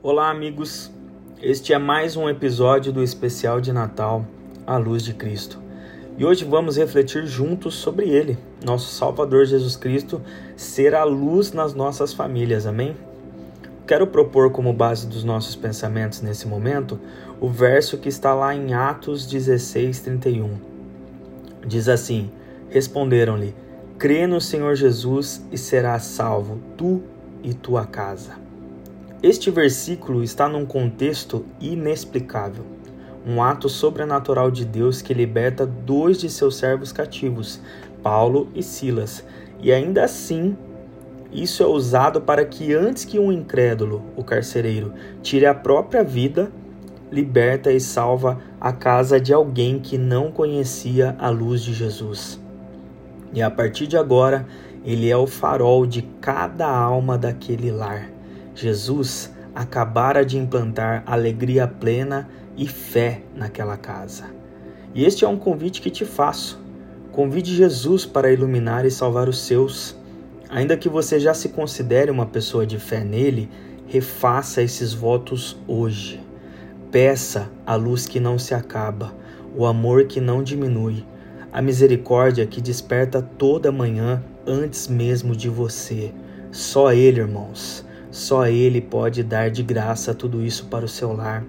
Olá, amigos. Este é mais um episódio do especial de Natal, A Luz de Cristo. E hoje vamos refletir juntos sobre ele, nosso Salvador Jesus Cristo, ser a luz nas nossas famílias. Amém? Quero propor como base dos nossos pensamentos nesse momento o verso que está lá em Atos 16, 31. Diz assim: Responderam-lhe: Crê no Senhor Jesus e serás salvo, tu e tua casa. Este versículo está num contexto inexplicável, um ato sobrenatural de Deus que liberta dois de seus servos cativos, Paulo e Silas, e ainda assim isso é usado para que antes que um incrédulo, o carcereiro, tire a própria vida, liberta e salva a casa de alguém que não conhecia a luz de Jesus. E a partir de agora, ele é o farol de cada alma daquele lar. Jesus acabara de implantar alegria plena e fé naquela casa. E este é um convite que te faço. Convide Jesus para iluminar e salvar os seus. Ainda que você já se considere uma pessoa de fé nele, refaça esses votos hoje. Peça a luz que não se acaba, o amor que não diminui, a misericórdia que desperta toda manhã antes mesmo de você. Só Ele, irmãos. Só Ele pode dar de graça tudo isso para o seu lar.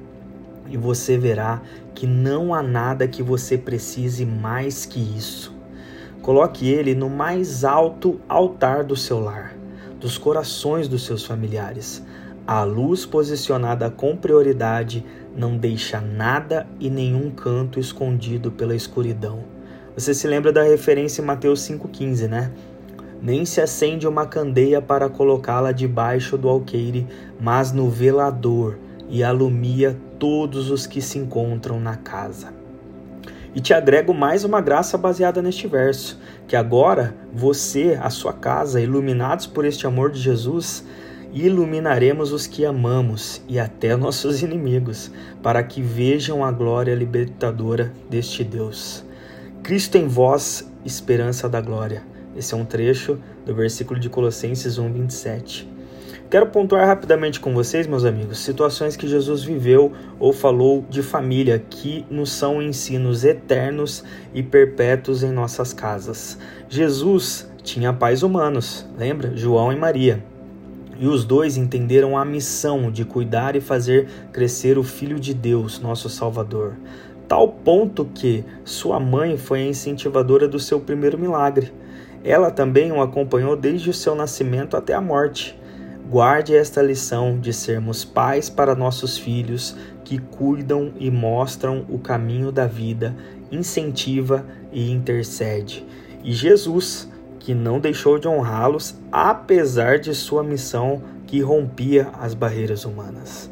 E você verá que não há nada que você precise mais que isso. Coloque Ele no mais alto altar do seu lar, dos corações dos seus familiares. A luz posicionada com prioridade não deixa nada e nenhum canto escondido pela escuridão. Você se lembra da referência em Mateus 5,15, né? Nem se acende uma candeia para colocá-la debaixo do alqueire, mas no velador, e alumia todos os que se encontram na casa. E te agrego mais uma graça baseada neste verso, que agora você, a sua casa, iluminados por este amor de Jesus, iluminaremos os que amamos e até nossos inimigos, para que vejam a glória libertadora deste Deus. Cristo em vós, esperança da glória. Esse é um trecho do versículo de Colossenses 1, 27. Quero pontuar rapidamente com vocês, meus amigos, situações que Jesus viveu ou falou de família que nos são ensinos eternos e perpétuos em nossas casas. Jesus tinha pais humanos, lembra? João e Maria. E os dois entenderam a missão de cuidar e fazer crescer o Filho de Deus, nosso Salvador. Tal ponto que sua mãe foi a incentivadora do seu primeiro milagre. Ela também o acompanhou desde o seu nascimento até a morte. Guarde esta lição de sermos pais para nossos filhos que cuidam e mostram o caminho da vida, incentiva e intercede. E Jesus, que não deixou de honrá-los apesar de sua missão que rompia as barreiras humanas.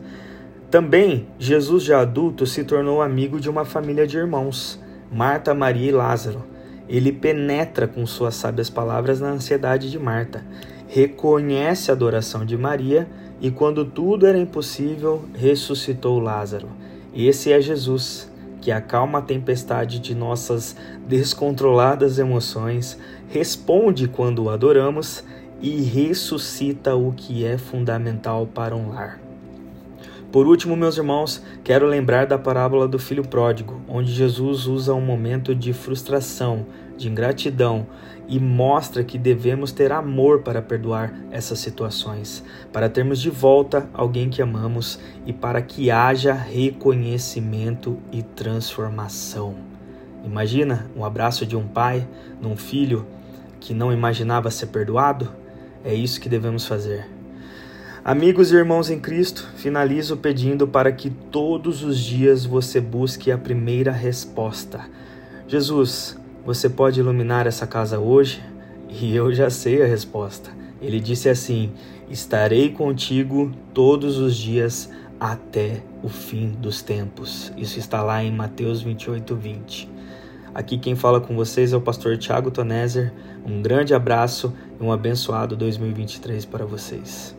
Também, Jesus já adulto se tornou amigo de uma família de irmãos, Marta, Maria e Lázaro ele penetra com suas sábias palavras na ansiedade de Marta, reconhece a adoração de Maria e, quando tudo era impossível, ressuscitou Lázaro. Esse é Jesus, que acalma a tempestade de nossas descontroladas emoções, responde quando o adoramos e ressuscita o que é fundamental para um lar. Por último, meus irmãos, quero lembrar da parábola do filho pródigo, onde Jesus usa um momento de frustração, de ingratidão e mostra que devemos ter amor para perdoar essas situações, para termos de volta alguém que amamos e para que haja reconhecimento e transformação. Imagina um abraço de um pai num filho que não imaginava ser perdoado? É isso que devemos fazer. Amigos e irmãos em Cristo, finalizo pedindo para que todos os dias você busque a primeira resposta. Jesus, você pode iluminar essa casa hoje? E eu já sei a resposta. Ele disse assim: Estarei contigo todos os dias até o fim dos tempos. Isso está lá em Mateus 28, 20. Aqui quem fala com vocês é o pastor Tiago Tonezer. Um grande abraço e um abençoado 2023 para vocês.